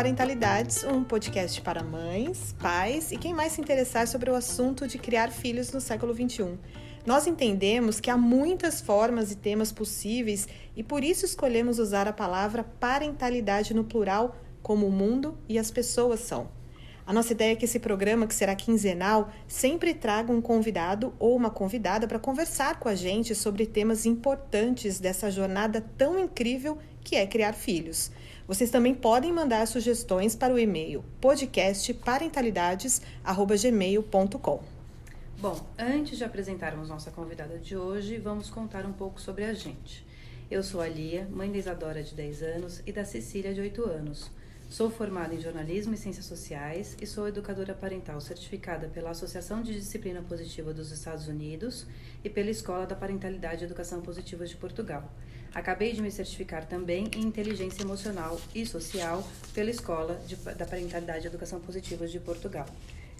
Parentalidades, um podcast para mães, pais e quem mais se interessar sobre o assunto de criar filhos no século XXI. Nós entendemos que há muitas formas e temas possíveis e por isso escolhemos usar a palavra parentalidade no plural, como o mundo e as pessoas são. A nossa ideia é que esse programa, que será quinzenal, sempre traga um convidado ou uma convidada para conversar com a gente sobre temas importantes dessa jornada tão incrível que é criar filhos. Vocês também podem mandar sugestões para o e-mail podcastparentalidades@gmail.com. Bom, antes de apresentarmos nossa convidada de hoje, vamos contar um pouco sobre a gente. Eu sou a Lia, mãe da Isadora de 10 anos e da Cecília de 8 anos. Sou formada em jornalismo e ciências sociais e sou educadora parental certificada pela Associação de Disciplina Positiva dos Estados Unidos e pela Escola da Parentalidade e Educação Positiva de Portugal. Acabei de me certificar também em Inteligência Emocional e Social pela Escola de, da Parentalidade e Educação Positiva de Portugal.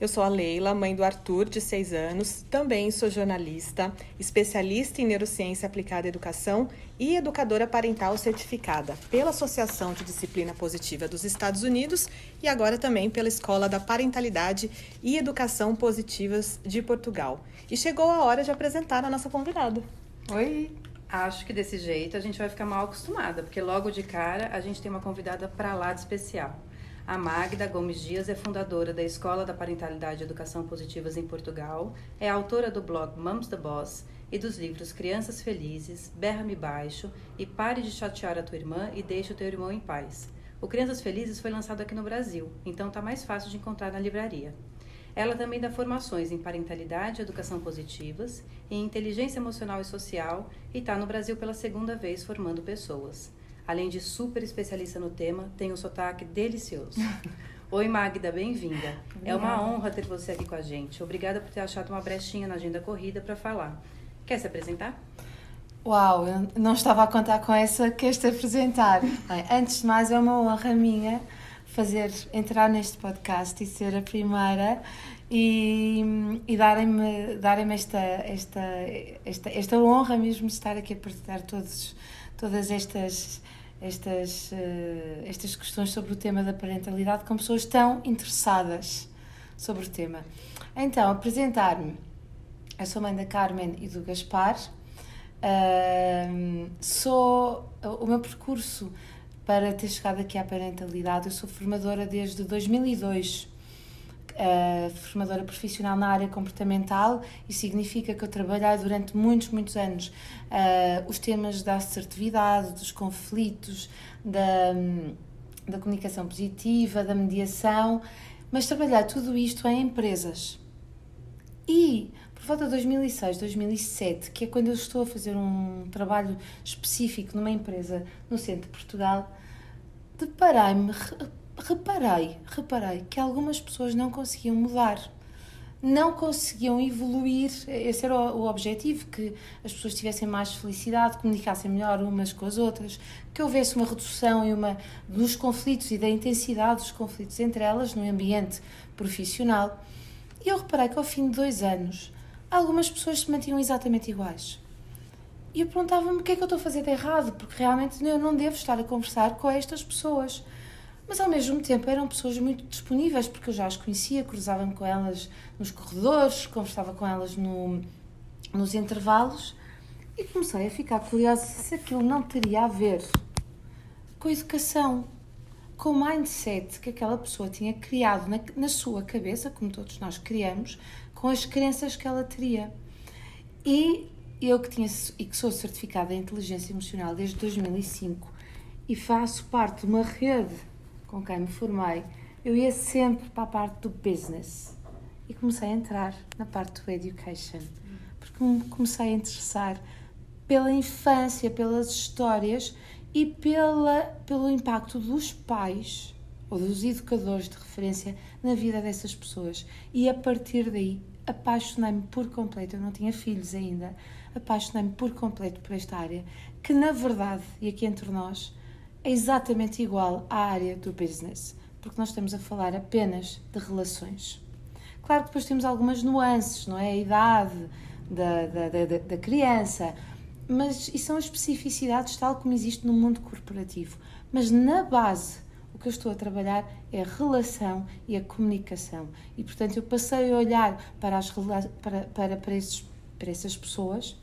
Eu sou a Leila, mãe do Arthur, de 6 anos. Também sou jornalista, especialista em neurociência aplicada à educação e educadora parental certificada pela Associação de Disciplina Positiva dos Estados Unidos e agora também pela Escola da Parentalidade e Educação Positivas de Portugal. E chegou a hora de apresentar a nossa convidada. Oi! Acho que desse jeito a gente vai ficar mal acostumada, porque logo de cara a gente tem uma convidada para lá de especial. A Magda Gomes Dias é fundadora da Escola da Parentalidade e Educação Positivas em Portugal, é autora do blog Mums the Boss e dos livros Crianças Felizes, Berra-me Baixo e Pare de Chatear a Tua Irmã e Deixe o Teu Irmão em Paz. O Crianças Felizes foi lançado aqui no Brasil, então está mais fácil de encontrar na livraria. Ela também dá formações em parentalidade e educação positivas, em inteligência emocional e social e está no Brasil pela segunda vez formando pessoas. Além de super especialista no tema, tem um sotaque delicioso. Oi, Magda, bem-vinda. É uma honra ter você aqui com a gente. Obrigada por ter achado uma brechinha na agenda corrida para falar. Quer se apresentar? Uau, eu não estava a contar com essa que este apresentar. Bem, antes de mais, é uma honra minha fazer entrar neste podcast e ser a primeira e, e darem-me darem esta, esta, esta, esta honra mesmo de estar aqui a partilhar todos, todas estas, estas, uh, estas questões sobre o tema da parentalidade com pessoas tão interessadas sobre o tema. Então, apresentar-me. Eu sou mãe da Carmen e do Gaspar. Uh, sou o meu percurso para ter chegado aqui à parentalidade. Eu sou formadora desde 2002, uh, formadora profissional na área comportamental e significa que eu trabalhei durante muitos, muitos anos uh, os temas da assertividade, dos conflitos, da, da comunicação positiva, da mediação, mas trabalhar tudo isto em empresas. E por volta de 2006, 2007, que é quando eu estou a fazer um trabalho específico numa empresa no centro de Portugal, deparei-me, reparei, reparei que algumas pessoas não conseguiam mudar, não conseguiam evoluir. Esse era o, objetivo, que as pessoas tivessem mais felicidade, comunicassem melhor umas com as outras, que houvesse uma redução e uma dos conflitos e da intensidade dos conflitos entre elas no ambiente profissional. E eu reparei que ao fim de dois anos, algumas pessoas se mantinham exatamente iguais. E eu perguntava-me o que é que eu estou a fazer de errado, porque realmente eu não devo estar a conversar com estas pessoas. Mas ao mesmo tempo eram pessoas muito disponíveis, porque eu já as conhecia, cruzava-me com elas nos corredores, conversava com elas no, nos intervalos e comecei a ficar curiosa se aquilo não teria a ver com a educação, com o mindset que aquela pessoa tinha criado na, na sua cabeça, como todos nós criamos, com as crenças que ela teria. E eu que tinha e que sou certificada em inteligência emocional desde 2005 e faço parte de uma rede com quem me formei, eu ia sempre para a parte do business e comecei a entrar na parte do education, porque me comecei a interessar pela infância, pelas histórias e pela, pelo impacto dos pais ou dos educadores de referência na vida dessas pessoas. E a partir daí apaixonei-me por completo. Eu não tinha filhos ainda, apaixonei-me por completo por esta área, que na verdade, e aqui entre nós, é exatamente igual à área do business, porque nós estamos a falar apenas de relações. Claro que depois temos algumas nuances, não é? A idade da, da, da, da criança, mas e são as especificidades tal como existe no mundo corporativo. Mas na base, o que eu estou a trabalhar é a relação e a comunicação. E portanto eu passei a olhar para, as, para, para, para, esses, para essas pessoas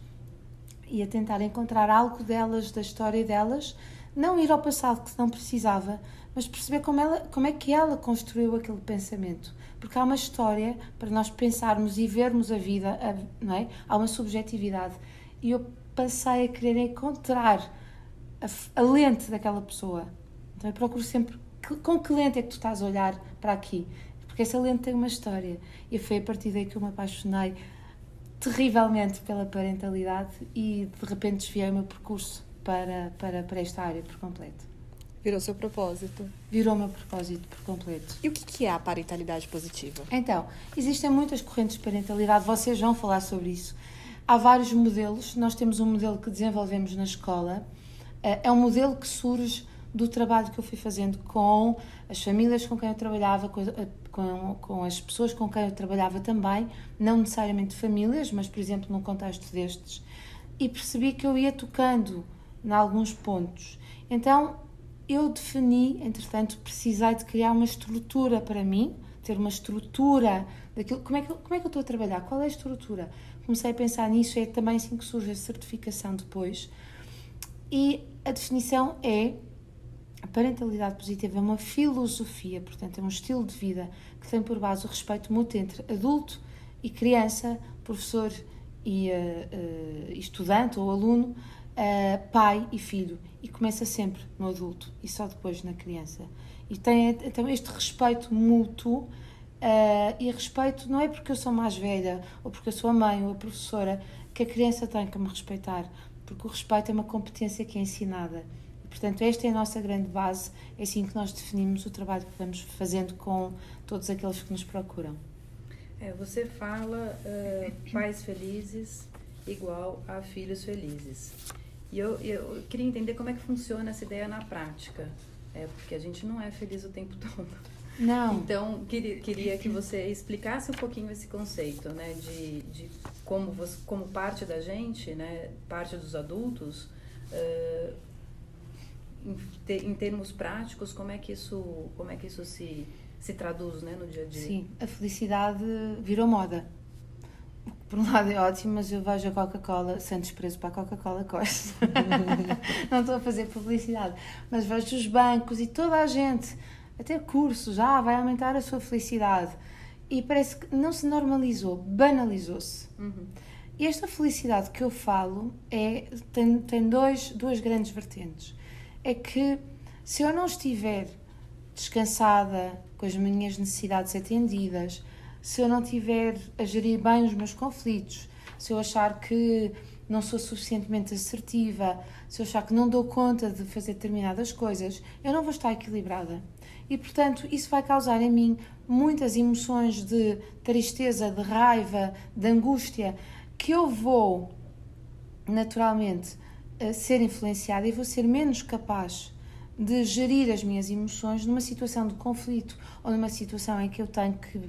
e a tentar encontrar algo delas, da história delas, não ir ao passado que não precisava, mas perceber como, ela, como é que ela construiu aquele pensamento. Porque há uma história para nós pensarmos e vermos a vida, não é? Há uma subjetividade. E eu passei a querer encontrar a, a lente daquela pessoa. Então eu procuro sempre que, com que lente é que tu estás a olhar para aqui. Porque essa lente tem uma história. E foi a partir daí que eu me apaixonei terrivelmente pela parentalidade e de repente desviei o meu percurso para, para, para esta área por completo. Virou seu propósito. Virou meu propósito por completo. E o que é a parentalidade positiva? Então, existem muitas correntes de parentalidade, vocês vão falar sobre isso. Há vários modelos, nós temos um modelo que desenvolvemos na escola, eh, é um modelo que surge do trabalho que eu fui fazendo com as famílias com quem eu trabalhava, com, com, com as pessoas com quem eu trabalhava também, não necessariamente famílias, mas, por exemplo, num contexto destes, e percebi que eu ia tocando em alguns pontos. Então, eu defini, entretanto, precisei de criar uma estrutura para mim, ter uma estrutura daquilo. Como é que, como é que eu estou a trabalhar? Qual é a estrutura? Comecei a pensar nisso, é também assim que surge a certificação depois. E a definição é a parentalidade positiva é uma filosofia, portanto, é um estilo de vida que tem por base o respeito mútuo entre adulto e criança, professor e uh, uh, estudante ou aluno, uh, pai e filho. E começa sempre no adulto e só depois na criança. E tem então este respeito mútuo. e respeito não é porque eu sou mais velha ou porque eu sou a mãe ou a professora que a criança tem que me respeitar, porque o respeito é uma competência que é ensinada Portanto, esta é a nossa grande base, é assim que nós definimos o trabalho que vamos fazendo com todos aqueles que nos procuram. É, você fala uh, pais felizes igual a filhos felizes. E eu, eu queria entender como é que funciona essa ideia na prática. É, porque a gente não é feliz o tempo todo. Não. Então, queria, queria que você explicasse um pouquinho esse conceito, né? De, de como, você, como parte da gente, né? Parte dos adultos, uh, em, termos práticos, como é que isso, como é que isso se, se traduz né, no dia a dia? Sim, a felicidade virou moda. Por um lado é ótimo, mas eu vejo a Coca-Cola, sem desprezo para a Coca-Cola Costa. Não estou a fazer publicidade, mas vejo os bancos e toda a gente, até cursos, já vai aumentar a sua felicidade. E parece que não se normalizou, banalizou-se. Uhum. E esta felicidade que eu falo é, tem, tem dois, duas grandes vertentes é que se eu não estiver descansada, com as minhas necessidades atendidas, se eu não estiver a gerir bem os meus conflitos, se eu achar que não sou suficientemente assertiva, se eu achar que não dou conta de fazer determinadas coisas, eu não vou estar equilibrada. E, portanto, isso vai causar em mim muitas emoções de tristeza, de raiva, de angústia, que eu vou naturalmente ser influenciada e vou ser menos capaz de gerir as minhas emoções numa situação de conflito ou numa situação em que eu tenho que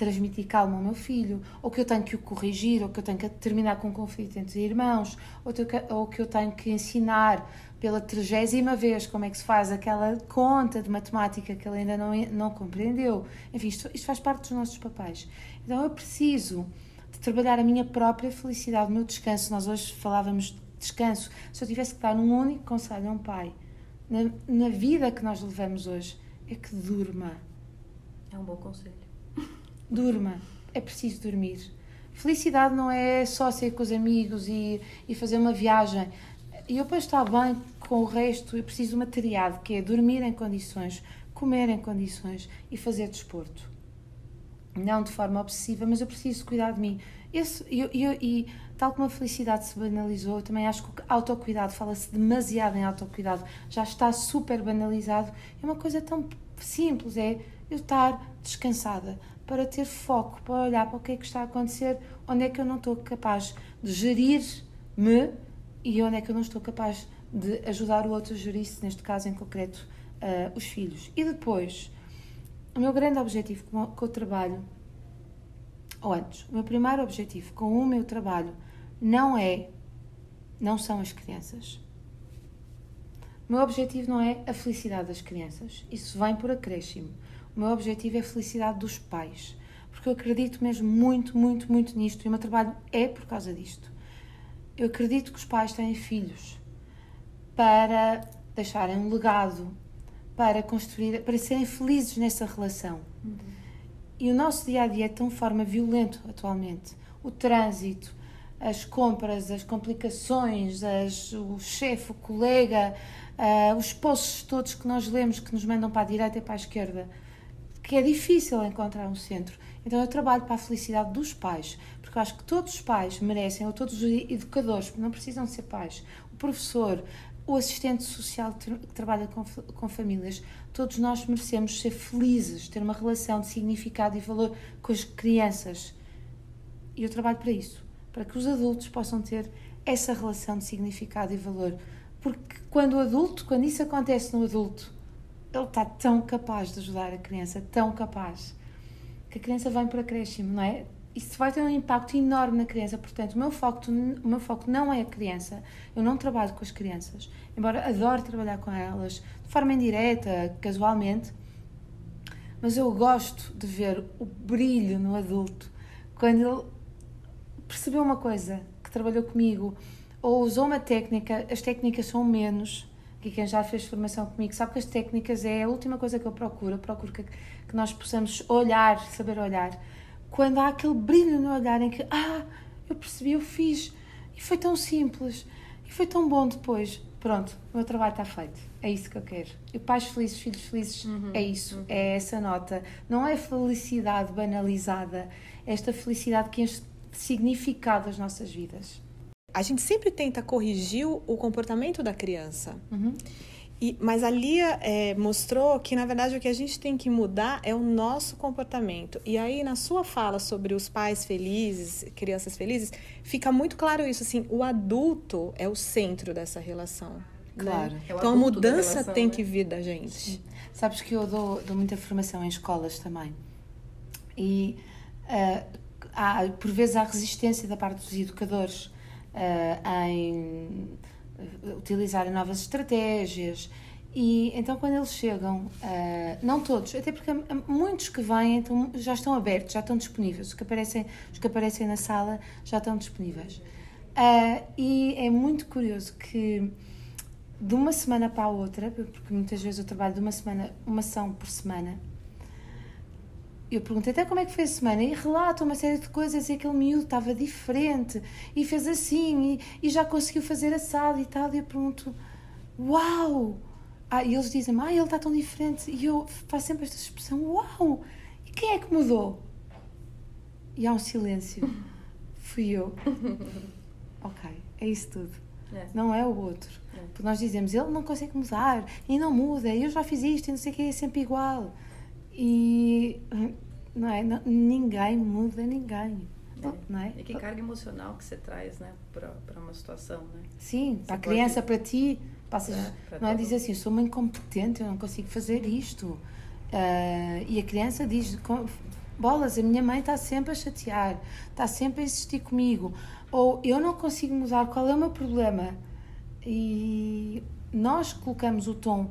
transmitir calma ao meu filho, ou que eu tenho que o corrigir, ou que eu tenho que terminar com um conflito entre irmãos, ou, que eu tenho que ensinar pela trigésima vez como é que se faz aquela conta de matemática que ele ainda não, não compreendeu. Enfim, isto, isto faz parte dos nossos papéis. Então eu preciso de trabalhar a minha própria felicidade, o meu descanso. Nós hoje falávamos descanso. Se eu tivesse que dar um único conselho a um pai, na, na vida que nós levamos hoje, é que durma. É um bom conselho. Durma. É preciso dormir. Felicidade não é só sair com os amigos e, e fazer uma viagem. E eu depois estar bem com o resto, eu preciso de uma triade, que é dormir em condições, comer em condições e fazer desporto. Não de forma obsessiva, mas eu preciso cuidar de mim. Esse, eu, eu, e tal como a felicidade se banalizou, eu também acho que o autocuidado, fala-se demasiado em autocuidado, já está super banalizado. É uma coisa tão simples, é eu estar descansada, para ter foco, para olhar para o que é que está a acontecer, onde é que eu não estou capaz de gerir-me e onde é que eu não estou capaz de ajudar o outro a gerir-se, neste caso em concreto, uh, os filhos. E depois, o meu grande objetivo com, com o trabalho, ou antes, o meu primeiro objetivo com o meu trabalho não é, não são as crianças. O meu objetivo não é a felicidade das crianças, isso vem por acréscimo. O meu objetivo é a felicidade dos pais, porque eu acredito mesmo muito, muito, muito nisto e o meu trabalho é por causa disto. Eu acredito que os pais têm filhos para deixarem um legado, para construir, para serem felizes nessa relação. Uhum. E o nosso dia a dia é de tão forma violento atualmente. O trânsito, as compras, as complicações, as, o chefe, o colega, uh, os posts todos que nós lemos que nos mandam para a direita e para a esquerda, que é difícil encontrar um centro. Então eu trabalho para a felicidade dos pais, porque eu acho que todos os pais merecem, ou todos os educadores, não precisam ser pais, o professor, o assistente social que trabalha com, com famílias, todos nós merecemos ser felizes, ter uma relação de significado e valor com as crianças. E eu trabalho para isso, para que os adultos possam ter essa relação de significado e valor. Porque quando o adulto, quando isso acontece no adulto, ele está tão capaz de ajudar a criança, tão capaz, que a criança vem para acréscimo, não é? Isso vai ter um impacto enorme na criança. Portanto, o meu foco, o meu foco não é a criança. Eu não trabalho com as crianças. Embora adore trabalhar com elas de forma indireta, casualmente. Mas eu gosto de ver o brilho no adulto quando ele percebeu uma coisa que trabalhou comigo ou usou uma técnica. As técnicas são menos que quem já fez formação comigo sabe que as técnicas é a última coisa que eu procuro. Eu procuro que, que nós possamos olhar, saber olhar. Quando há aquele brilho no olhar em que, ah, eu percebi, eu fiz, e foi tão simples, e foi tão bom depois. Pronto, o meu trabalho está feito. É isso que eu quero. E pais felizes, filhos felizes, uhum, é isso, uhum. é essa nota. Não é felicidade banalizada, é esta felicidade que enche de significado as nossas vidas a gente sempre tenta corrigir o comportamento da criança. Uhum. E, mas a Lia é, mostrou que, na verdade, o que a gente tem que mudar é o nosso comportamento. E aí, na sua fala sobre os pais felizes, crianças felizes, fica muito claro isso. Assim, o adulto é o centro dessa relação. Né? Claro. Né? É então, a mudança relação, tem né? que vir da gente. Sim. Sabes que eu dou, dou muita formação em escolas também. E, uh, há, por vezes, há resistência da parte dos educadores uh, em utilizarem novas estratégias. E então, quando eles chegam, uh, não todos, até porque muitos que vêm então, já estão abertos, já estão disponíveis. Os que aparecem, os que aparecem na sala já estão disponíveis. Uh, e é muito curioso que de uma semana para a outra, porque muitas vezes eu trabalho de uma semana, uma ação por semana, eu perguntei até como é que foi a semana e relata uma série de coisas e aquele miúdo estava diferente e fez assim e, e já conseguiu fazer assado e tal. E eu pergunto: Uau! Ah, e eles dizem: Ah, ele está tão diferente. E eu faço sempre esta expressão: Uau! E quem é que mudou? E há um silêncio. Fui eu. ok, é isso tudo. É. Não é o outro. É. Porque nós dizemos: Ele não consegue mudar e não muda. Eu já fiz isto e não sei o que, é sempre igual. E não é, não, ninguém muda ninguém. É. Não é? E que carga emocional que você traz né, para uma situação. Né? Sim, para a criança, pode... para ti. Passas, é, não é dizer assim, sou uma incompetente, eu não consigo fazer isto. Uh, e a criança diz: bolas, a minha mãe está sempre a chatear, está sempre a insistir comigo. Ou eu não consigo mudar, qual é o meu problema? E nós colocamos o tom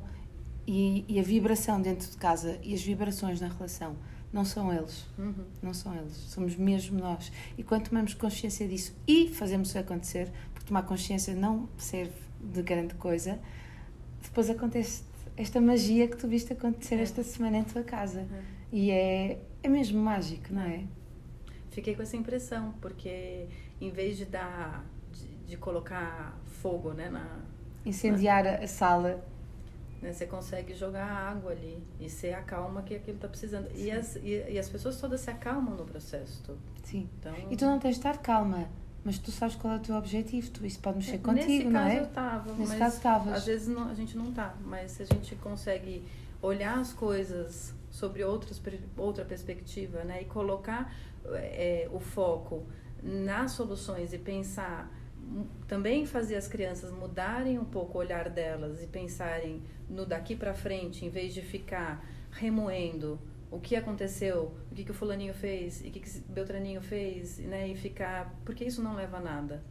e, e, a vibração dentro de casa e as vibrações na relação não são eles. Uhum. Não são eles. Somos mesmo nós. E quando tomamos consciência disso e fazemos isso acontecer, porque tomar consciência não serve de grande coisa, depois acontece esta magia que tu viste acontecer é. esta semana em tua casa. É. E é, é mesmo mágico, não é? Fiquei com essa impressão, porque em vez de dar. de, de colocar fogo, né? Na, Incendiar na... a sala né? Você consegue jogar água ali e ser a calma que aquilo está precisando. E as, e, e, as pessoas todas se acalmam no processo todo. Sim. Então, e tu não tens de estar calma, mas tu sabes qual é o teu objetivo. Tu, isso pode mexer é, contigo, não é? Nesse caso eu estava. Às vezes não, a gente não está, mas se a gente consegue olhar as coisas sobre outras, outra perspectiva né? e colocar é, o foco nas soluções e pensar também fazer as crianças mudarem um pouco o olhar delas e pensarem no daqui para frente, em vez de ficar remoendo o que aconteceu, o que, que o fulaninho fez, e o que, que o Beltraninho fez, né? E ficar... Porque isso não leva a nada.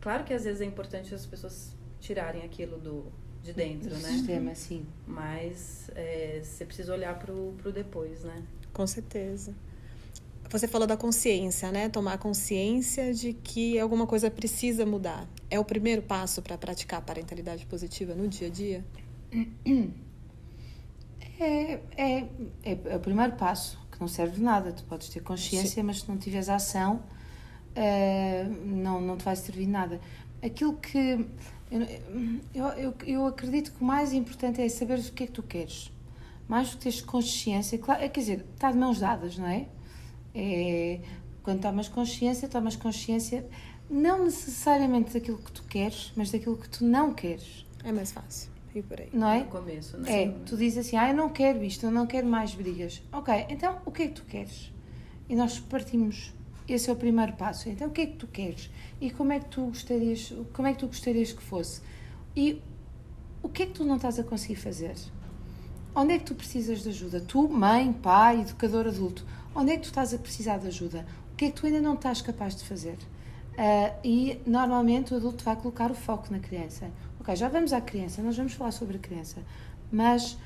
Claro que às vezes é importante as pessoas tirarem aquilo do, de dentro, do né? sistema, sim. Mas é, você precisa olhar pro, pro depois, né? Com certeza. Você falou da consciência, né? Tomar consciência de que alguma coisa precisa mudar. É o primeiro passo para praticar a parentalidade positiva no dia a dia? É, é, é, é, o primeiro passo, que não serve de nada. Tu podes ter consciência, Sim. mas se não tiveres ação, uh, não, não te vai servir de nada. Aquilo que. Eu, eu, eu acredito que o mais importante é saber o que é que tu queres. Mais do que teres consciência, claro, quer dizer, está de mãos dadas, não é? É quando tomas consciência, tomas consciência não necessariamente daquilo que tu queres, mas daquilo que tu não queres. É mais fácil e por aí. Não é? No começo, né? É, tu dizes assim, ah, eu não quero isto, eu não quero mais brigas. Ok, então o que é que tu queres? E nós partimos, esse é o primeiro passo. Então o que é que tu queres? E como é que tu gostarias, como é que tu gostarias que fosse? E o que é que tu não estás a conseguir fazer? Onde é que tu precisas de ajuda? Tu, mãe, pai, educador adulto, onde é que tu estás a precisar de ajuda? O que é que tu ainda não estás capaz de fazer? Uh, e normalmente o adulto vai colocar o foco na criança. Ok, já vamos à criança, nós vamos falar sobre a criança, mas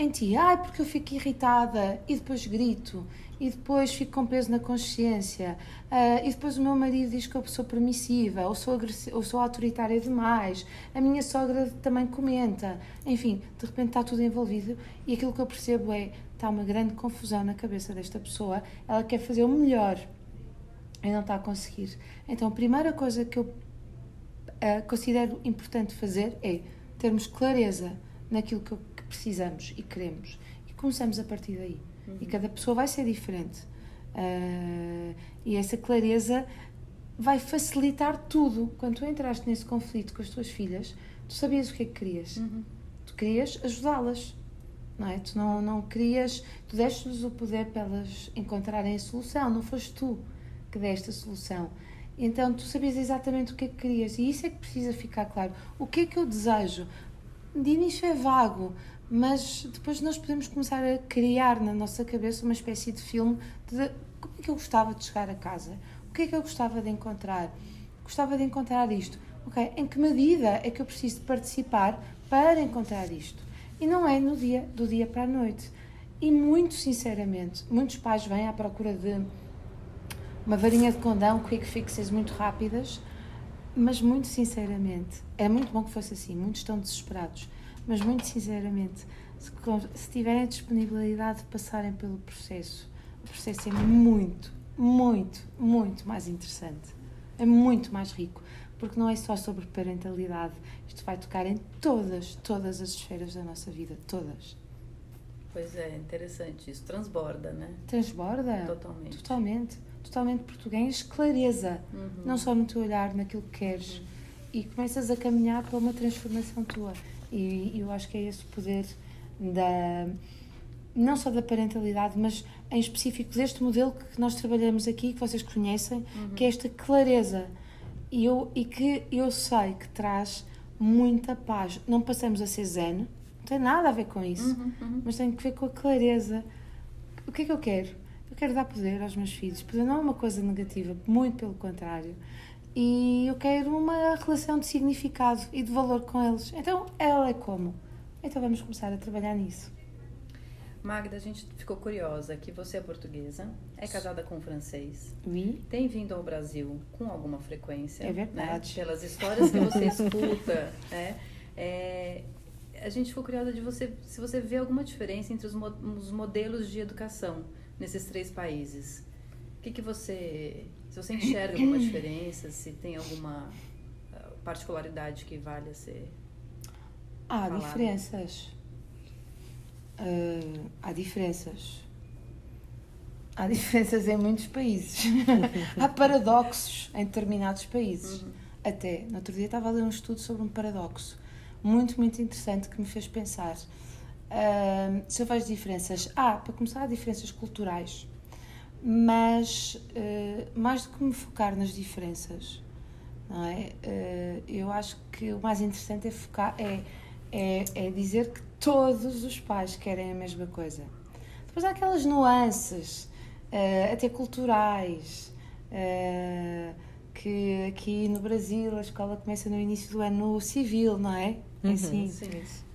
em ti, ai, ah, porque eu fico irritada e depois grito e depois fico com peso na consciência uh, e depois o meu marido diz que eu sou permissiva ou sou, ou sou autoritária demais, a minha sogra também comenta, enfim, de repente está tudo envolvido e aquilo que eu percebo é está uma grande confusão na cabeça desta pessoa, ela quer fazer o melhor e não está a conseguir. Então a primeira coisa que eu uh, considero importante fazer é termos clareza naquilo que, que, precisamos e queremos e começamos a partir daí. Uhum. E cada pessoa vai ser diferente. Uh, e essa clareza vai facilitar tudo. Quando tu entraste nesse conflito com as tuas filhas, tu sabias o que é que querias. Uhum. Tu querias ajudá-las. Não é? Tu não, não querias, tu deste-lhes o poder para elas encontrarem a solução, não foste tu que deste a solução. Então tu sabias exatamente o que é que querias e isso é que precisa ficar claro. O que é que eu desejo? De início é vago, mas depois nós podemos começar a criar na nossa cabeça uma espécie de filme de como é que eu gostava de chegar a casa, o que é que eu gostava de encontrar. Gostava de encontrar isto. Ok, em que medida é que eu preciso participar para encontrar isto? E não é no dia, do dia para a noite. E muito sinceramente, muitos pais vêm à procura de uma varinha de condão, quick fixes muito rápidas, mas muito sinceramente, é muito bom que fosse assim, muitos estão desesperados, mas muito sinceramente, se, se tiverem a disponibilidade de passarem pelo processo, o processo é muito, muito, muito mais interessante, é muito mais rico, porque não é só sobre parentalidade, isto vai tocar em todas, todas as esferas da nossa vida, todas. Pois é, interessante isso, transborda, né? Transborda? Totalmente. Totalmente totalmente português, clareza, uhum. não só no teu olhar, naquilo que queres, uhum. e começas a caminhar para uma transformação tua. E, eu acho que é esse o poder da não só da parentalidade, mas em específico deste modelo que nós trabalhamos aqui, que vocês conhecem, uhum. que é esta clareza. E, eu, e que eu sei que traz muita paz. Não passamos a ser zen, não tem nada a ver com isso, uhum, uhum. mas tem que ver com a clareza. O que é que eu quero? Eu quero dar poder aos meus filhos. Poder não é uma coisa negativa, muito pelo contrário. E eu quero uma relação de significado e de valor com eles. Então, ela é como? Então, vamos começar a trabalhar nisso. Magda, a gente ficou curiosa que você é portuguesa, é casada com um francês, oui. tem vindo ao Brasil com alguma frequência. É verdade. Né? Pelas histórias que você escuta, né? É, a gente ficou curiosa de você, se você vê alguma diferença entre os, mo os modelos de educação nesses três países. O que, que você. Se você enxerga alguma diferença, se tem alguma ah, particularidade que vale a ser. Há falada. diferenças. Uh, há diferenças. Há diferenças em muitos países. há paradoxos em determinados países. Uhum. Até, no outro dia estava a ler um estudo sobre um paradoxo muito, muito interessante que me fez pensar Uh, se eu vejo diferenças, há, para começar, há diferenças culturais, mas uh, mais do que me focar nas diferenças, não é? Eu acho que o mais interessante é focar, é, é, é dizer que todos os pais querem a mesma coisa. Depois há aquelas nuances, até culturais, que aqui no Brasil a escola começa no início do ano civil, não é? Uhum, assim, sim.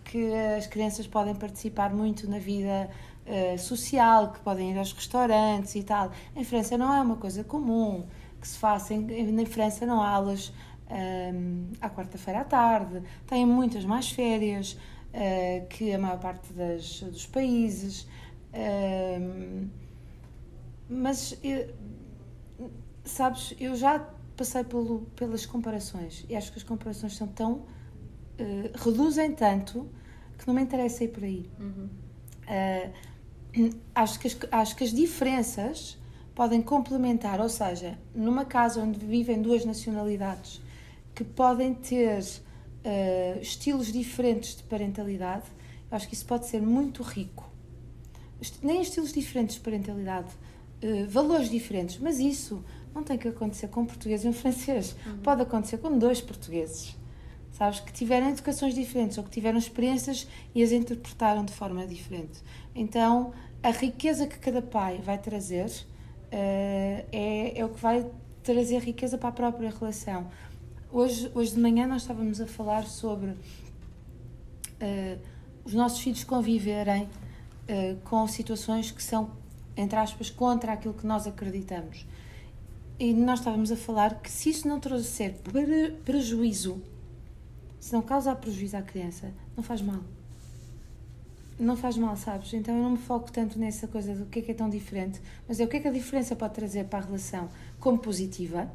que as crianças podem participar muito na vida uh, social, que podem ir aos restaurantes e tal. Em França não é uma coisa comum que se faça. Em, na França não há aulas um, à quarta-feira à tarde, têm muitas mais férias uh, que a maior parte das, dos países. Um, mas, eu, sabes, eu já passei pelo, pelas comparações e acho que as comparações são tão. Uh, reduzem tanto que não me interessa ir por aí. Uhum. Uh, acho, que as, acho que as diferenças podem complementar, ou seja, numa casa onde vivem duas nacionalidades que podem ter uh, estilos diferentes de parentalidade, eu acho que isso pode ser muito rico. Nem estilos diferentes de parentalidade, valores diferentes, mas isso não tem que acontecer com um português e um francês. Uhum. Pode acontecer com dois portugueses. Sabes? Que tiveram educações diferentes ou que tiveram experiências e as interpretaram de forma diferente. Então, a riqueza que cada pai vai trazer uh, é, é o que vai trazer riqueza para a própria relação. Hoje, hoje de manhã nós estávamos a falar sobre uh, os nossos filhos conviverem uh, com situações que são, entre aspas, contra aquilo que nós acreditamos. E nós estávamos a falar que se isso não trouxer prejuízo, se não causar prejuízo à criança, não faz mal. Não faz mal, sabes? Então eu não me foco tanto nessa coisa do que é que é tão diferente, mas é o que é que a diferença pode trazer para a relação como positiva,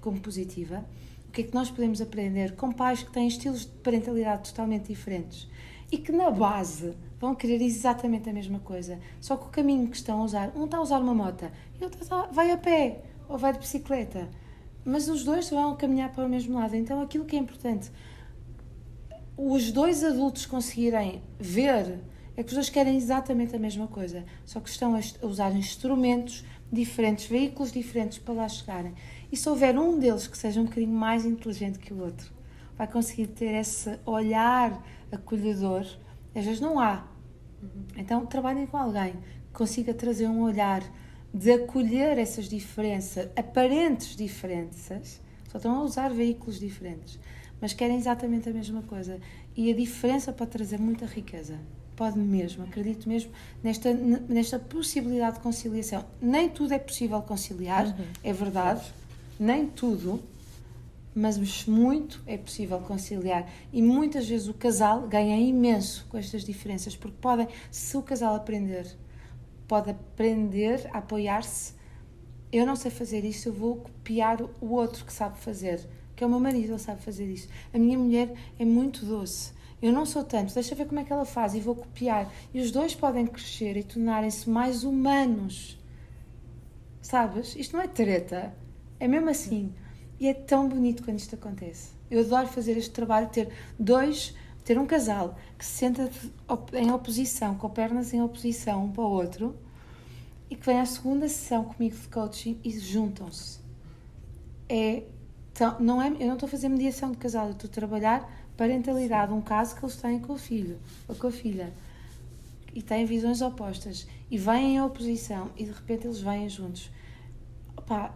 como positiva, o que é que nós podemos aprender com pais que têm estilos de parentalidade totalmente diferentes e que na base vão querer exatamente a mesma coisa, só que o caminho que estão a usar, um está a usar uma moto e outro vai a pé ou vai de bicicleta. Mas os dois vão caminhar para o mesmo lado. Então aquilo que é importante, os dois adultos conseguirem ver é que os dois querem exatamente a mesma coisa, só que estão a usar instrumentos diferentes, veículos diferentes para lá chegarem. E se houver um deles que seja um bocadinho mais inteligente que o outro, vai conseguir ter esse olhar acolhedor. Às vezes não há. Então trabalhem com alguém que consiga trazer um olhar de acolher essas diferenças, aparentes diferenças, só estão a usar veículos diferentes, mas querem exatamente a mesma coisa. E a diferença pode trazer muita riqueza. Pode mesmo, acredito mesmo nesta, nesta possibilidade de conciliação. Nem tudo é possível conciliar, uhum. é verdade, nem tudo, mas muito é possível conciliar. E muitas vezes o casal ganha imenso com estas diferenças, porque podem, se o casal aprender pode aprender a apoiar-se. Eu não sei fazer isso, eu vou copiar o outro que sabe fazer, que é o meu marido, ele sabe fazer isso. A minha mulher é muito doce. Eu não sou tanto, deixa ver como é que ela faz e vou copiar. E os dois podem crescer e tornarem-se mais humanos. Sabes? Isto não é treta. É mesmo assim. E é tão bonito quando isto acontece. Eu adoro fazer este trabalho, ter dois, ter um casal que se senta em oposição, com pernas em oposição um para o outro e que vem à segunda sessão comigo de coaching e juntam-se. É, então, não é, eu não estou a fazer mediação de casal, eu estou a trabalhar parentalidade, um caso que eles têm com o filho ou com a filha e têm visões opostas e vêm em oposição e de repente eles vêm juntos. Opa,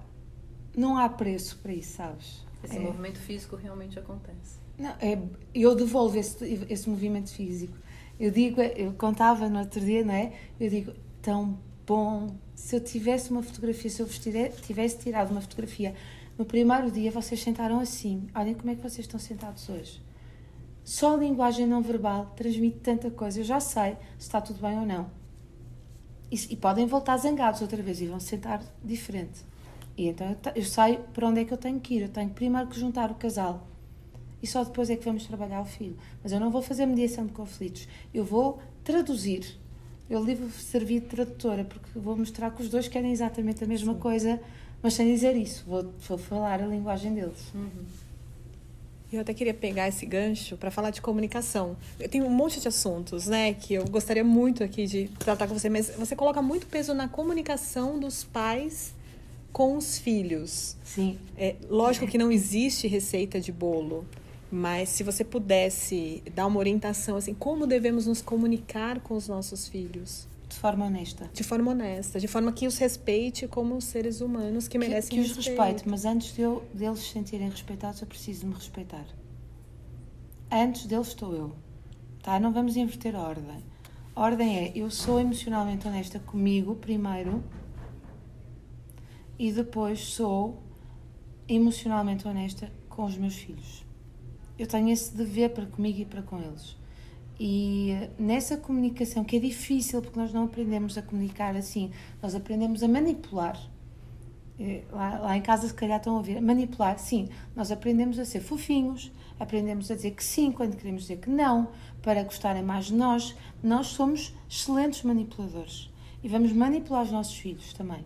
não há preço para isso, sabes? Esse é. movimento físico realmente acontece. Não, é, eu devolvo esse, esse movimento físico. Eu digo, eu contava no outro dia, não é? Eu digo, tão bom. Se eu tivesse uma fotografia, se eu tivesse tirado uma fotografia no primeiro dia, vocês sentaram assim. Olhem como é que vocês estão sentados hoje. Só a linguagem não verbal transmite tanta coisa. Eu já sei se está tudo bem ou não. E, e podem voltar zangados outra vez e vão sentar diferente. E então eu, eu sei para onde é que eu tenho que ir. Eu tenho primeiro que juntar o casal. E só depois é que vamos trabalhar o filho. Mas eu não vou fazer mediação de conflitos. Eu vou traduzir eu livro servir de tradutora, porque vou mostrar que os dois querem exatamente a mesma Sim. coisa, mas sem dizer isso. Vou, vou falar a linguagem deles. Uhum. Eu até queria pegar esse gancho para falar de comunicação. Eu tenho um monte de assuntos, né, que eu gostaria muito aqui de tratar com você, mas você coloca muito peso na comunicação dos pais com os filhos. Sim. É, lógico que não existe receita de bolo, mas se você pudesse dar uma orientação assim, como devemos nos comunicar com os nossos filhos? De forma honesta. De forma honesta, de forma que os respeite como seres humanos que merecem que, que os respeito. respeite, mas antes de eu, deles se sentirem respeitados, eu preciso me respeitar. Antes deles estou eu. Tá? Não vamos inverter a ordem. A ordem é, eu sou emocionalmente honesta comigo primeiro e depois sou emocionalmente honesta com os meus filhos. Eu tenho esse dever para comigo e para com eles. E nessa comunicação, que é difícil porque nós não aprendemos a comunicar assim, nós aprendemos a manipular. Eh, lá, lá em casa, se calhar, estão a ouvir. Manipular, sim, nós aprendemos a ser fofinhos, aprendemos a dizer que sim quando queremos dizer que não, para gostarem mais de nós. Nós somos excelentes manipuladores e vamos manipular os nossos filhos também.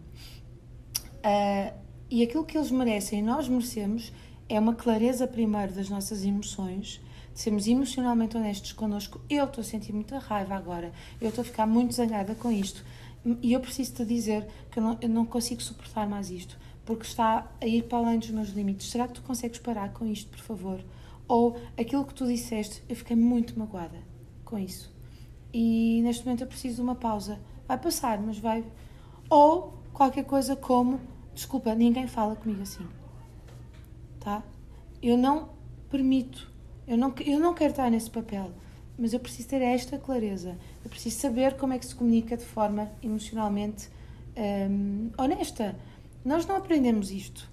Uh, e aquilo que eles merecem e nós merecemos é uma clareza primeiro das nossas emoções, sermos emocionalmente honestos connosco. Eu estou a sentir muita raiva agora, eu estou a ficar muito zangada com isto e eu preciso te dizer que eu não, eu não consigo suportar mais isto porque está a ir para além dos meus limites. Será que tu consegues parar com isto, por favor? Ou aquilo que tu disseste, eu fiquei muito magoada com isso. E neste momento eu preciso de uma pausa. Vai passar, mas vai. Ou qualquer coisa como: desculpa, ninguém fala comigo assim. Tá? Eu não permito. Eu não, eu não quero estar nesse papel. Mas eu preciso ter esta clareza. Eu preciso saber como é que se comunica de forma emocionalmente hum, honesta. Nós não aprendemos isto.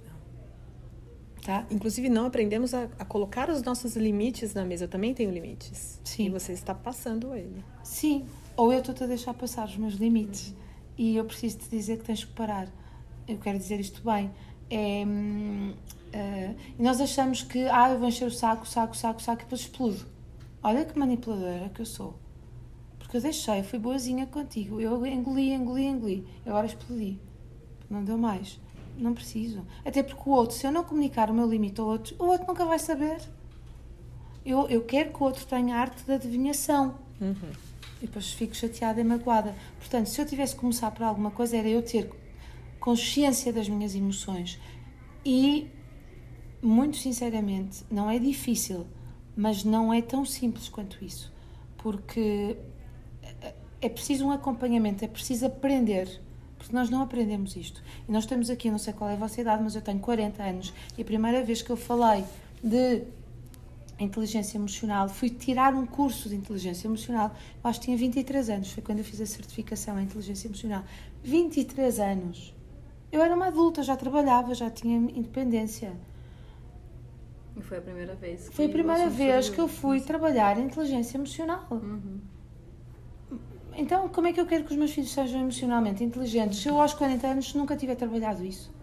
Tá? Inclusive, não aprendemos a, a, colocar os nossos limites na mesa. Eu também tenho limites. Sim. E você está passando ele. Sim. Ou eu estou-te a deixar passar os meus limites. Uhum. E eu preciso te dizer que tens que parar. Eu quero dizer isto bem. É, uh, e nós achamos que, ah, eu vou encher o saco, saco, saco, saco, e depois explodo. Olha que manipuladora que eu sou. Porque eu deixei, eu fui boazinha contigo. Eu engoli, engoli, engoli. Agora explodi. Não deu mais não preciso. Até porque o outro, se eu não comunicar o meu limite ao outro, o outro nunca vai saber. Eu, eu quero que o outro tenha arte da adivinhação. Uhum. E depois fico chateada e magoada. Portanto, se eu tivesse que começar por alguma coisa, era eu ter consciência das minhas emoções. E, muito sinceramente, não é difícil, mas não é tão simples quanto isso. Porque é preciso um acompanhamento, é preciso aprender porque nós não aprendemos isto. E nós estamos aqui, não sei qual é a vossa idade, mas eu tenho 40 anos e a primeira vez que eu falei de inteligência emocional, fui tirar um curso de inteligência emocional, eu acho que tinha 23 anos, foi quando eu fiz a certificação em inteligência emocional. 23 anos. Eu era uma adulta, já trabalhava, já tinha independência. E foi a primeira vez que Foi a primeira vez que eu fui trabalhar inteligência emocional. Uhum. Então, como é que eu quero que os meus filhos sejam emocionalmente inteligentes se eu aos 40 anos nunca tiver trabalhado isso?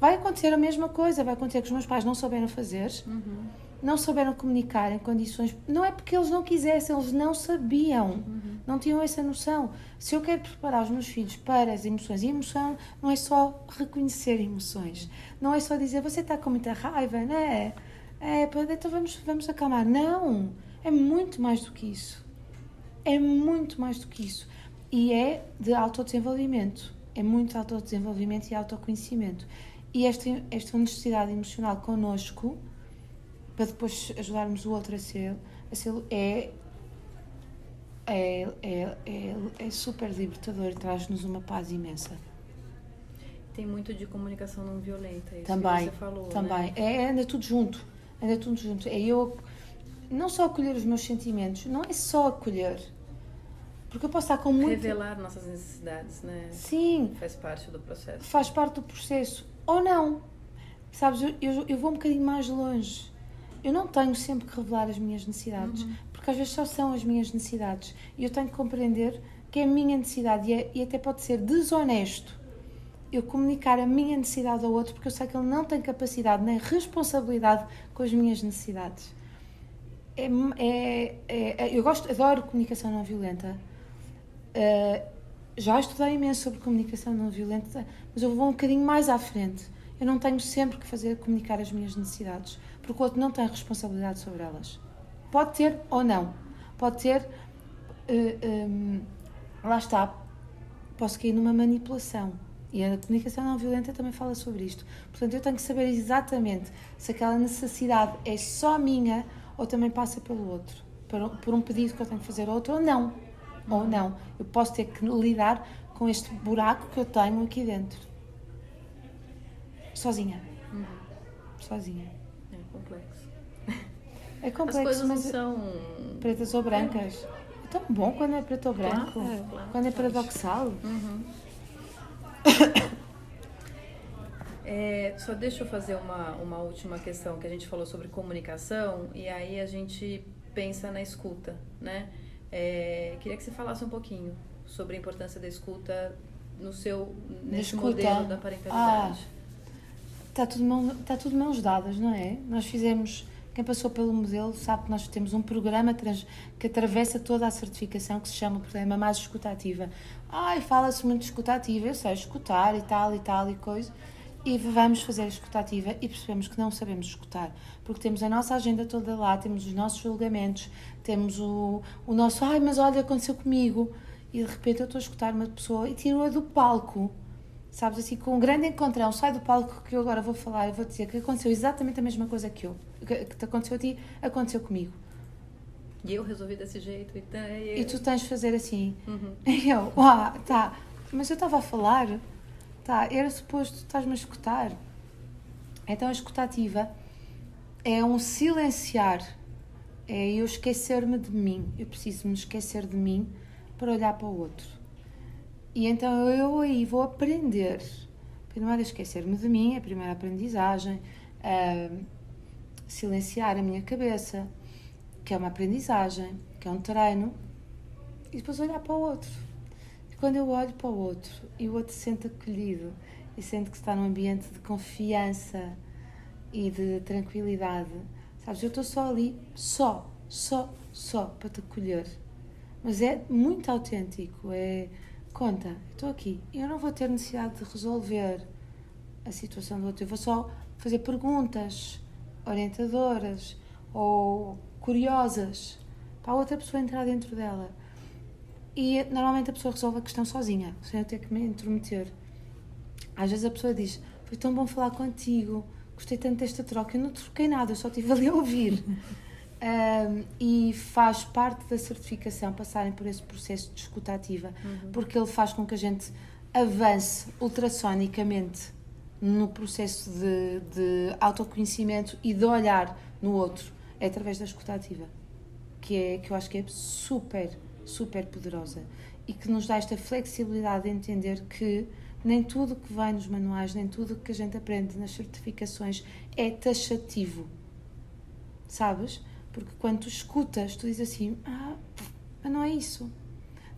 Vai acontecer a mesma coisa, vai acontecer que os meus pais não souberam fazer, uhum. não souberam comunicar em condições. Não é porque eles não quisessem, eles não sabiam, uhum. não tinham essa noção. Se eu quero preparar os meus filhos para as emoções, e emoção não é só reconhecer emoções, não é só dizer você está com muita raiva, né? É, então vamos, vamos acalmar. Não! É muito mais do que isso é muito mais do que isso. E é de autodesenvolvimento. É muito autodesenvolvimento e autoconhecimento. E esta, esta honestidade emocional connosco, para depois ajudarmos o outro a ser, a ser é, é, é, é, é super libertador e traz-nos uma paz imensa. Tem muito de comunicação não violenta, é isso também, que você falou. Também, né? é, anda tudo junto. Anda tudo junto. É eu não só acolher os meus sentimentos, não é só acolher. Porque eu posso estar com muito. Revelar nossas necessidades, né? Sim. Faz parte do processo. Faz parte do processo. Ou não. Sabes, eu, eu, eu vou um bocadinho mais longe. Eu não tenho sempre que revelar as minhas necessidades, uhum. porque às vezes só são as minhas necessidades. E eu tenho que compreender que é a minha necessidade e, é, e até pode ser desonesto eu comunicar a minha necessidade ao outro porque eu sei que ele não tem capacidade nem responsabilidade com as minhas necessidades é, é, é, eu gosto, adoro comunicação não violenta. Uh, já estudei imenso sobre comunicação não violenta, mas eu vou um bocadinho mais à frente. Eu não tenho sempre que fazer comunicar as minhas necessidades, porque o outro não tem responsabilidade sobre elas. Pode ter ou não. Pode ter. Uh, um, lá está. Posso cair numa manipulação. E a comunicação não violenta também fala sobre isto. Portanto, eu tenho que saber exatamente se aquela necessidade é só minha ou também passa pelo outro. Por um pedido que eu tenho que fazer ao outro ou não. Ou não. Eu posso ter que lidar com este buraco que eu tenho aqui dentro. Sozinha. Uhum. Sozinha. É complexo. É complexo. As coisas não são. Pretas ou brancas. É tão bom quando é preto ou branco. Claro, é, claro, quando é paradoxal. Uhum. É, só deixa eu fazer uma, uma última questão que a gente falou sobre comunicação e aí a gente pensa na escuta, né? É, queria que você falasse um pouquinho sobre a importância da escuta no seu nesse escuta. modelo da parentalidade. Está ah, tudo, mão, tá tudo mãos dadas, não é? Nós fizemos, quem passou pelo modelo sabe que nós temos um programa trans, que atravessa toda a certificação que se chama o programa Mais Escutativa. Ai, fala-se muito de escutativa, eu sei escutar e tal e tal e coisa. E vamos fazer a escutativa e percebemos que não sabemos escutar, porque temos a nossa agenda toda lá, temos os nossos julgamentos, temos o, o nosso ai, mas olha, aconteceu comigo, e de repente eu estou a escutar uma pessoa e tiro-a do palco, sabes, assim, com um grande encontrão, sai do palco que eu agora vou falar e vou dizer que aconteceu exatamente a mesma coisa que eu, que, que te aconteceu a ti, aconteceu comigo. E eu resolvi desse jeito, e, eu... e tu tens de fazer assim. Uhum. E eu, uau, tá, mas eu estava a falar Tá, era suposto, estás-me a escutar. Então a escutativa é um silenciar, é eu esquecer-me de mim. Eu preciso me esquecer de mim para olhar para o outro. E então eu aí vou aprender. Primeiro, esquecer-me de mim, a primeira aprendizagem, silenciar a minha cabeça, que é uma aprendizagem, que é um treino, e depois olhar para o outro quando eu olho para o outro e o outro se sente acolhido e sente que está num ambiente de confiança e de tranquilidade, sabes? Eu estou só ali, só, só, só para te acolher. Mas é muito autêntico. É conta, estou aqui. Eu não vou ter necessidade de resolver a situação do outro. Eu vou só fazer perguntas orientadoras ou curiosas para a outra pessoa entrar dentro dela. E normalmente a pessoa resolve a questão sozinha, sem eu ter que me intrometer. Às vezes a pessoa diz: Foi tão bom falar contigo, gostei tanto desta troca. Eu não troquei nada, eu só estive ali a ouvir. um, e faz parte da certificação passarem por esse processo de escuta ativa, uhum. porque ele faz com que a gente avance ultrassonicamente no processo de, de autoconhecimento e de olhar no outro, é através da escuta ativa, que, é, que eu acho que é super super poderosa e que nos dá esta flexibilidade de entender que nem tudo que vai nos manuais, nem tudo que a gente aprende nas certificações é taxativo. Sabes? Porque quando tu escutas, tu dizes assim: Ah, mas não é isso.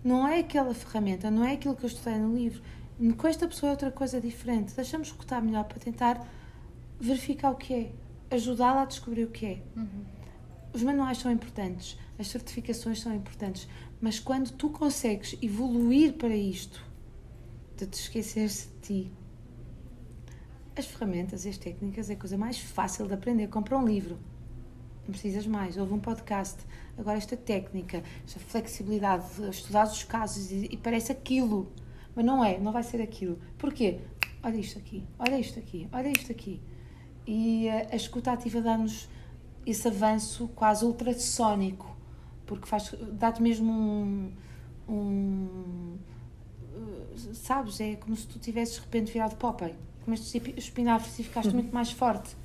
Não é aquela ferramenta, não é aquilo que eu estudei no livro. Com esta pessoa é outra coisa diferente. Deixamos escutar melhor para tentar verificar o que é, ajudá-la a descobrir o que é. Uhum. Os manuais são importantes, as certificações são importantes, mas quando tu consegues evoluir para isto, de te esqueceres de ti, as ferramentas e as técnicas é a coisa mais fácil de aprender. Compra um livro, não precisas mais. Ouve um podcast. Agora, esta técnica, esta flexibilidade, estudar os casos e, e parece aquilo, mas não é, não vai ser aquilo. Porquê? Olha isto aqui, olha isto aqui, olha isto aqui. E a, a escuta ativa dá-nos esse avanço quase ultrassónico porque faz dá-te mesmo um, um, sabes é como se tu tivesses de repente virado Popeye começas a espinar e ficaste muito mais forte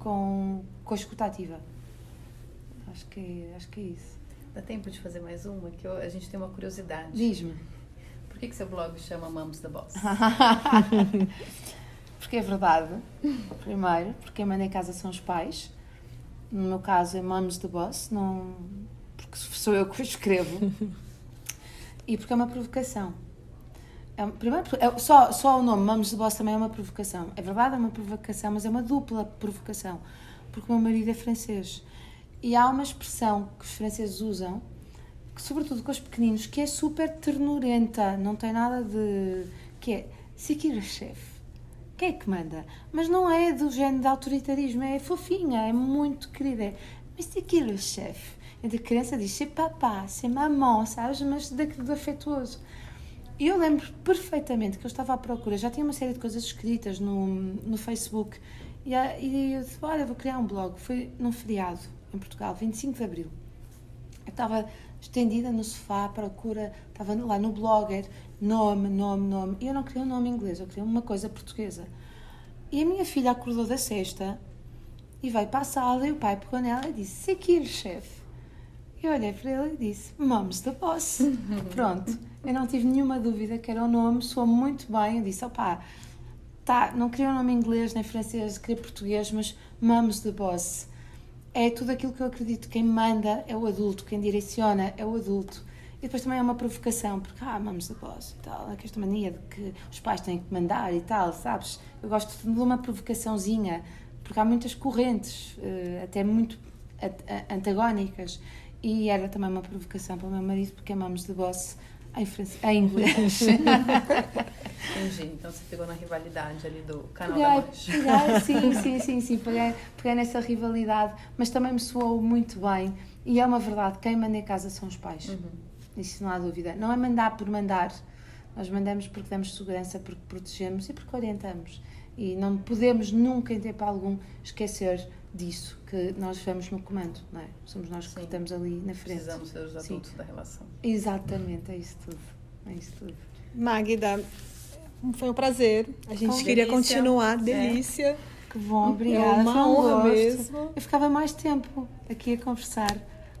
com, com a escutativa acho que acho que é isso. Dá tempo de fazer mais uma? Que eu, a gente tem uma curiosidade. Diz-me. Por que, que seu blog chama Mamos da Boss porque é verdade primeiro porque quem manda em casa são os pais no meu caso é Mamos da Boss não porque sou eu que escrevo, e porque é uma provocação. É, primeiro, é, só, só o nome Mamos de Boss também é uma provocação. É verdade, é uma provocação, mas é uma dupla provocação, porque o meu marido é francês. E há uma expressão que os franceses usam, que, sobretudo com os pequeninos, que é super ternurenta, não tem nada de. que é chefe. Quem é que manda? Mas não é do género de autoritarismo, é fofinha, é muito querida. Mas Sikir chefe. A criança diz c'est papa, c'est maman, sabes? Mas daquilo afetuoso. E eu lembro perfeitamente que eu estava à procura, já tinha uma série de coisas escritas no, no Facebook. E, e eu disse: Olha, vou criar um blog. Foi num feriado em Portugal, 25 de Abril. Eu estava estendida no sofá procura, estava lá no blogger, nome, nome, nome. E eu não queria um nome inglês, eu queria uma coisa portuguesa. E a minha filha acordou da sexta e veio para a sala e o pai pegou nela e disse: Sekir, chefe. Eu olhei para ele e disse: Moms the Boss. Pronto. Eu não tive nenhuma dúvida que era o nome, soou muito bem. Eu disse: opá, tá, não queria um nome inglês nem francês, queria português, mas Moms the Boss. É tudo aquilo que eu acredito. Quem manda é o adulto, quem direciona é o adulto. E depois também é uma provocação, porque, ah, Moms the Boss e tal, esta mania de que os pais têm que mandar e tal, sabes? Eu gosto de uma provocaçãozinha, porque há muitas correntes, eh, até muito antagónicas. E era também uma provocação para o meu marido, porque amamos The Boss em, em inglês. Entendi. Então você pegou na rivalidade ali do canal peguei, da Mancha. Peguei, sim, sim, sim, sim. Peguei, peguei nessa rivalidade, mas também me soou muito bem. E é uma verdade, quem manda em casa são os pais. Uhum. Isso não há dúvida. Não é mandar por mandar. Nós mandamos porque damos segurança, porque protegemos e porque orientamos. E não podemos nunca, em tempo algum, esquecer disso que nós vemos no comando, não é? Somos nós que estamos ali na frente. Precisamos ser os adultos Sim. da relação. Exatamente, é isso tudo. É isso tudo. Magda, foi um prazer. A gente Com queria delícia. continuar, é. delícia. É. Que bom, obrigada. É uma um honra mesmo. Eu ficava mais tempo aqui a conversar.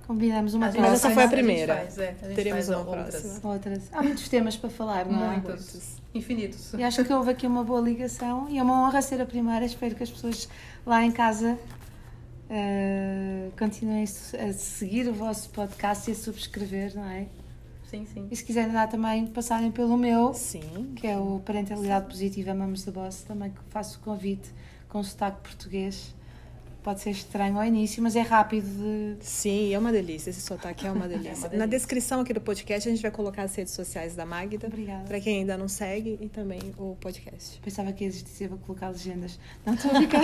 Combinamos uma próxima. Mas essa foi a primeira. A faz, é, a Teremos uma outras. próxima. Outras. Há muitos temas para falar, não é? Muitos. Infinitos. E acho que houve aqui uma boa ligação e é uma honra ser a primeira. Espero que as pessoas lá em casa Uh, continuem a seguir o vosso podcast e a subscrever, não é? Sim, sim. E se quiserem dar também, passarem pelo meu, sim. que é o Parentalidade Positiva Mamos da Boss, também faço o convite com sotaque português pode ser estranho ao início, mas é rápido de... Sim, é uma delícia. Esse sotaque é uma delícia. é uma delícia. Na descrição aqui do podcast a gente vai colocar as redes sociais da Magda. Obrigada. Para quem ainda não segue e também o podcast. Pensava que existia para colocar legendas. Não estou a ficar.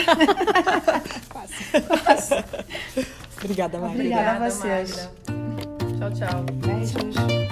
Quase. Quase. Obrigada, Magda. Obrigada, Obrigada a vocês. Magda. Tchau, tchau. Beijos.